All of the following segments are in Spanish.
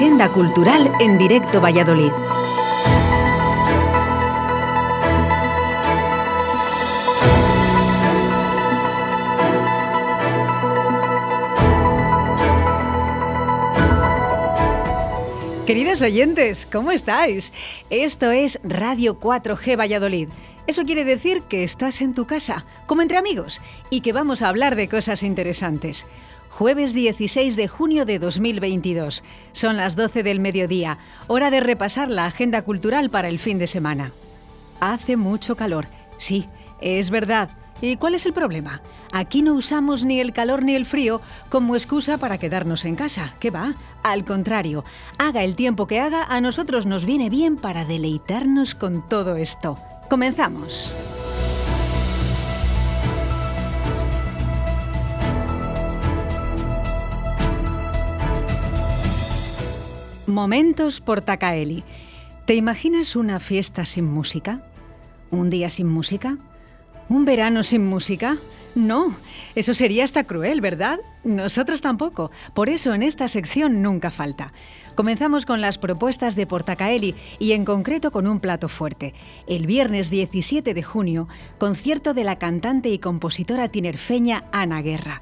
Agenda Cultural en Directo Valladolid. Queridos oyentes, ¿cómo estáis? Esto es Radio 4G Valladolid. Eso quiere decir que estás en tu casa, como entre amigos, y que vamos a hablar de cosas interesantes. Jueves 16 de junio de 2022. Son las 12 del mediodía, hora de repasar la agenda cultural para el fin de semana. Hace mucho calor, sí, es verdad. ¿Y cuál es el problema? Aquí no usamos ni el calor ni el frío como excusa para quedarnos en casa. ¿Qué va? Al contrario, haga el tiempo que haga, a nosotros nos viene bien para deleitarnos con todo esto. Comenzamos. Momentos por Takaeli. ¿Te imaginas una fiesta sin música? ¿Un día sin música? ¿Un verano sin música? No, eso sería hasta cruel, ¿verdad? Nosotros tampoco. Por eso en esta sección nunca falta. Comenzamos con las propuestas de Portacaeli y en concreto con un plato fuerte. El viernes 17 de junio, concierto de la cantante y compositora tinerfeña Ana Guerra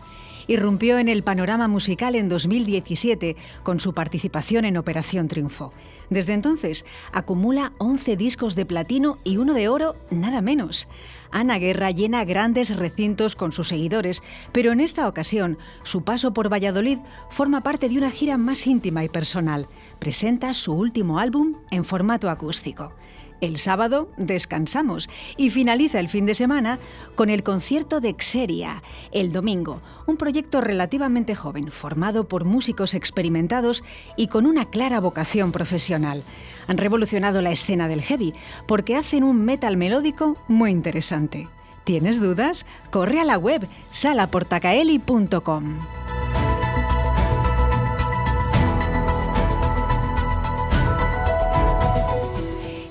irrumpió en el panorama musical en 2017 con su participación en Operación Triunfo. Desde entonces acumula 11 discos de platino y uno de oro, nada menos. Ana Guerra llena grandes recintos con sus seguidores, pero en esta ocasión su paso por Valladolid forma parte de una gira más íntima y personal. Presenta su último álbum en formato acústico. El sábado descansamos y finaliza el fin de semana con el concierto de Xeria, el domingo, un proyecto relativamente joven, formado por músicos experimentados y con una clara vocación profesional. Han revolucionado la escena del heavy porque hacen un metal melódico muy interesante. ¿Tienes dudas? Corre a la web salaportacaeli.com.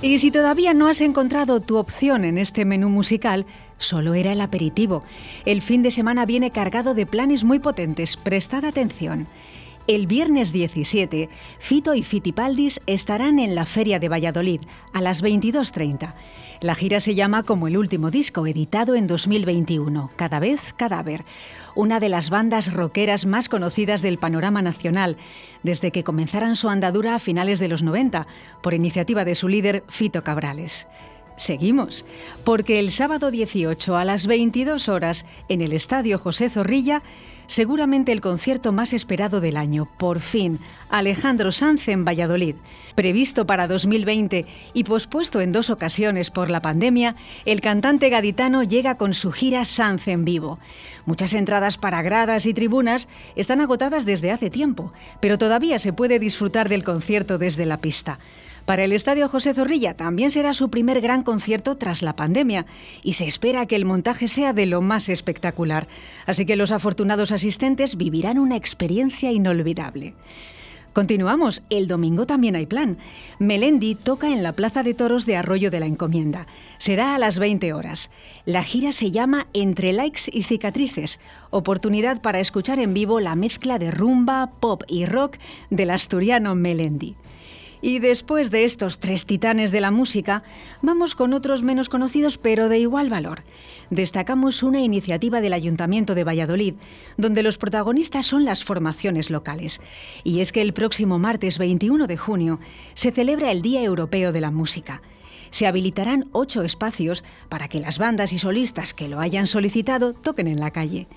Y si todavía no has encontrado tu opción en este menú musical, solo era el aperitivo. El fin de semana viene cargado de planes muy potentes. Prestad atención. El viernes 17, Fito y Fitipaldis estarán en la Feria de Valladolid a las 22.30. La gira se llama como el último disco, editado en 2021, Cada vez Cadáver, una de las bandas rockeras más conocidas del panorama nacional, desde que comenzaran su andadura a finales de los 90, por iniciativa de su líder Fito Cabrales. Seguimos, porque el sábado 18 a las 22 horas, en el Estadio José Zorrilla, seguramente el concierto más esperado del año, por fin, Alejandro Sanz en Valladolid. Previsto para 2020 y pospuesto en dos ocasiones por la pandemia, el cantante gaditano llega con su gira Sanz en vivo. Muchas entradas para gradas y tribunas están agotadas desde hace tiempo, pero todavía se puede disfrutar del concierto desde la pista. Para el Estadio José Zorrilla también será su primer gran concierto tras la pandemia y se espera que el montaje sea de lo más espectacular, así que los afortunados asistentes vivirán una experiencia inolvidable. Continuamos, el domingo también hay plan. Melendi toca en la Plaza de Toros de Arroyo de la Encomienda. Será a las 20 horas. La gira se llama Entre likes y cicatrices, oportunidad para escuchar en vivo la mezcla de rumba, pop y rock del asturiano Melendi. Y después de estos tres titanes de la música, vamos con otros menos conocidos pero de igual valor. Destacamos una iniciativa del Ayuntamiento de Valladolid, donde los protagonistas son las formaciones locales. Y es que el próximo martes 21 de junio se celebra el Día Europeo de la Música se habilitarán ocho espacios para que las bandas y solistas que lo hayan solicitado toquen en la calle.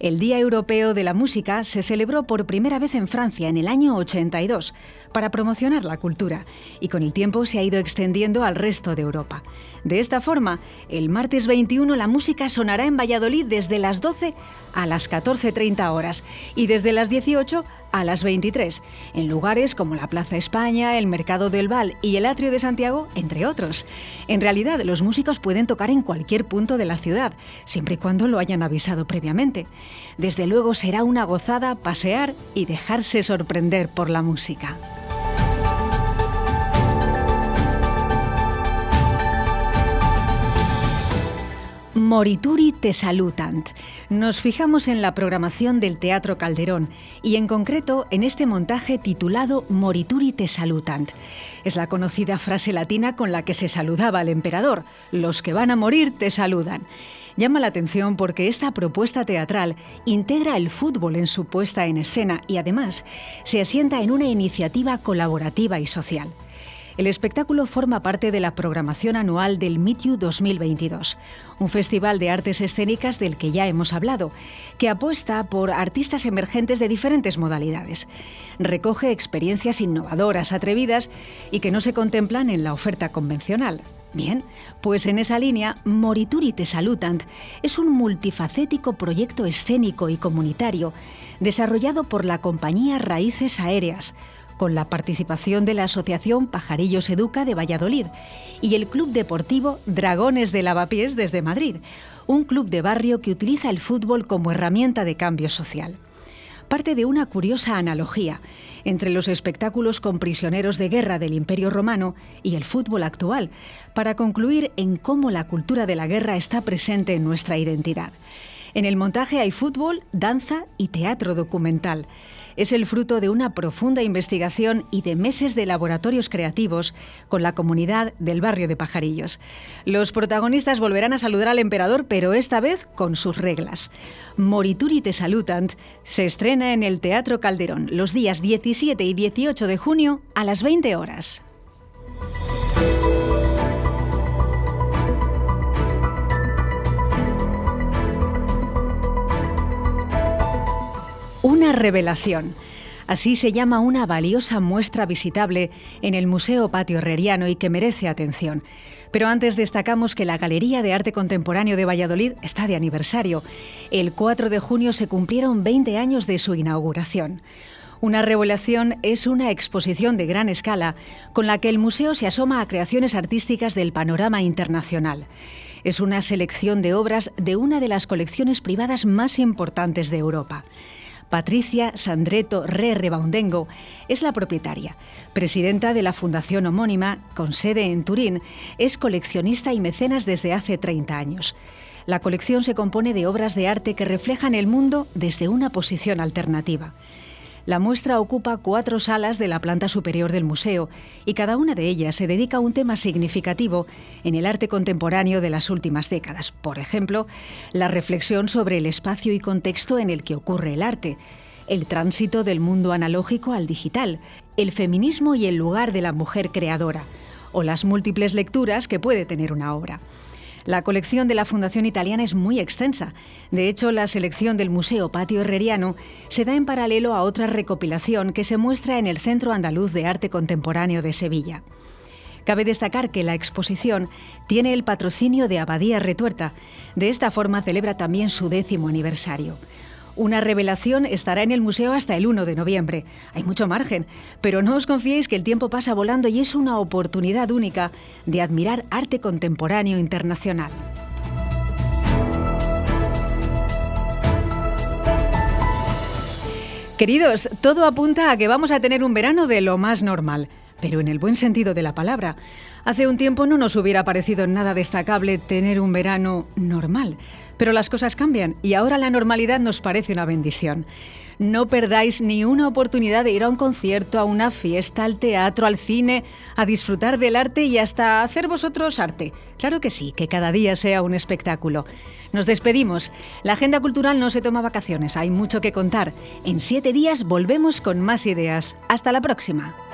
El Día Europeo de la Música se celebró por primera vez en Francia en el año 82 para promocionar la cultura y con el tiempo se ha ido extendiendo al resto de Europa. De esta forma, el martes 21 la música sonará en Valladolid desde las 12 a las 14.30 horas y desde las 18 a las 23, en lugares como la Plaza España, el Mercado del Val y el Atrio de Santiago, entre otros. En realidad, los músicos pueden tocar en cualquier punto de la ciudad, siempre y cuando lo hayan avisado previamente. Desde luego será una gozada pasear y dejarse sorprender por la música. Morituri te salutant. Nos fijamos en la programación del Teatro Calderón y en concreto en este montaje titulado Morituri te salutant. Es la conocida frase latina con la que se saludaba al emperador. Los que van a morir te saludan. Llama la atención porque esta propuesta teatral integra el fútbol en su puesta en escena y además se asienta en una iniciativa colaborativa y social. El espectáculo forma parte de la programación anual del MITU 2022, un festival de artes escénicas del que ya hemos hablado, que apuesta por artistas emergentes de diferentes modalidades. Recoge experiencias innovadoras, atrevidas y que no se contemplan en la oferta convencional. Bien, pues en esa línea, Morituri Te Salutant es un multifacético proyecto escénico y comunitario desarrollado por la compañía Raíces Aéreas, con la participación de la Asociación Pajarillos Educa de Valladolid y el Club Deportivo Dragones de Lavapiés desde Madrid, un club de barrio que utiliza el fútbol como herramienta de cambio social. Parte de una curiosa analogía entre los espectáculos con prisioneros de guerra del Imperio Romano y el fútbol actual, para concluir en cómo la cultura de la guerra está presente en nuestra identidad. En el montaje hay fútbol, danza y teatro documental es el fruto de una profunda investigación y de meses de laboratorios creativos con la comunidad del barrio de Pajarillos. Los protagonistas volverán a saludar al emperador, pero esta vez con sus reglas. Morituri te salutant se estrena en el Teatro Calderón los días 17 y 18 de junio a las 20 horas. Una revelación. Así se llama una valiosa muestra visitable en el Museo Patio Herreriano y que merece atención. Pero antes destacamos que la Galería de Arte Contemporáneo de Valladolid está de aniversario. El 4 de junio se cumplieron 20 años de su inauguración. Una revelación es una exposición de gran escala con la que el museo se asoma a creaciones artísticas del panorama internacional. Es una selección de obras de una de las colecciones privadas más importantes de Europa. Patricia Sandreto Re Rebaundengo es la propietaria, presidenta de la fundación homónima, con sede en Turín, es coleccionista y mecenas desde hace 30 años. La colección se compone de obras de arte que reflejan el mundo desde una posición alternativa. La muestra ocupa cuatro salas de la planta superior del museo y cada una de ellas se dedica a un tema significativo en el arte contemporáneo de las últimas décadas. Por ejemplo, la reflexión sobre el espacio y contexto en el que ocurre el arte, el tránsito del mundo analógico al digital, el feminismo y el lugar de la mujer creadora, o las múltiples lecturas que puede tener una obra. La colección de la Fundación Italiana es muy extensa. De hecho, la selección del Museo Patio Herreriano se da en paralelo a otra recopilación que se muestra en el Centro Andaluz de Arte Contemporáneo de Sevilla. Cabe destacar que la exposición tiene el patrocinio de Abadía Retuerta. De esta forma celebra también su décimo aniversario. Una revelación estará en el museo hasta el 1 de noviembre. Hay mucho margen, pero no os confiéis que el tiempo pasa volando y es una oportunidad única de admirar arte contemporáneo internacional. Queridos, todo apunta a que vamos a tener un verano de lo más normal, pero en el buen sentido de la palabra. Hace un tiempo no nos hubiera parecido nada destacable tener un verano normal. Pero las cosas cambian y ahora la normalidad nos parece una bendición. No perdáis ni una oportunidad de ir a un concierto, a una fiesta, al teatro, al cine, a disfrutar del arte y hasta hacer vosotros arte. Claro que sí, que cada día sea un espectáculo. Nos despedimos. La agenda cultural no se toma vacaciones, hay mucho que contar. En siete días volvemos con más ideas. Hasta la próxima.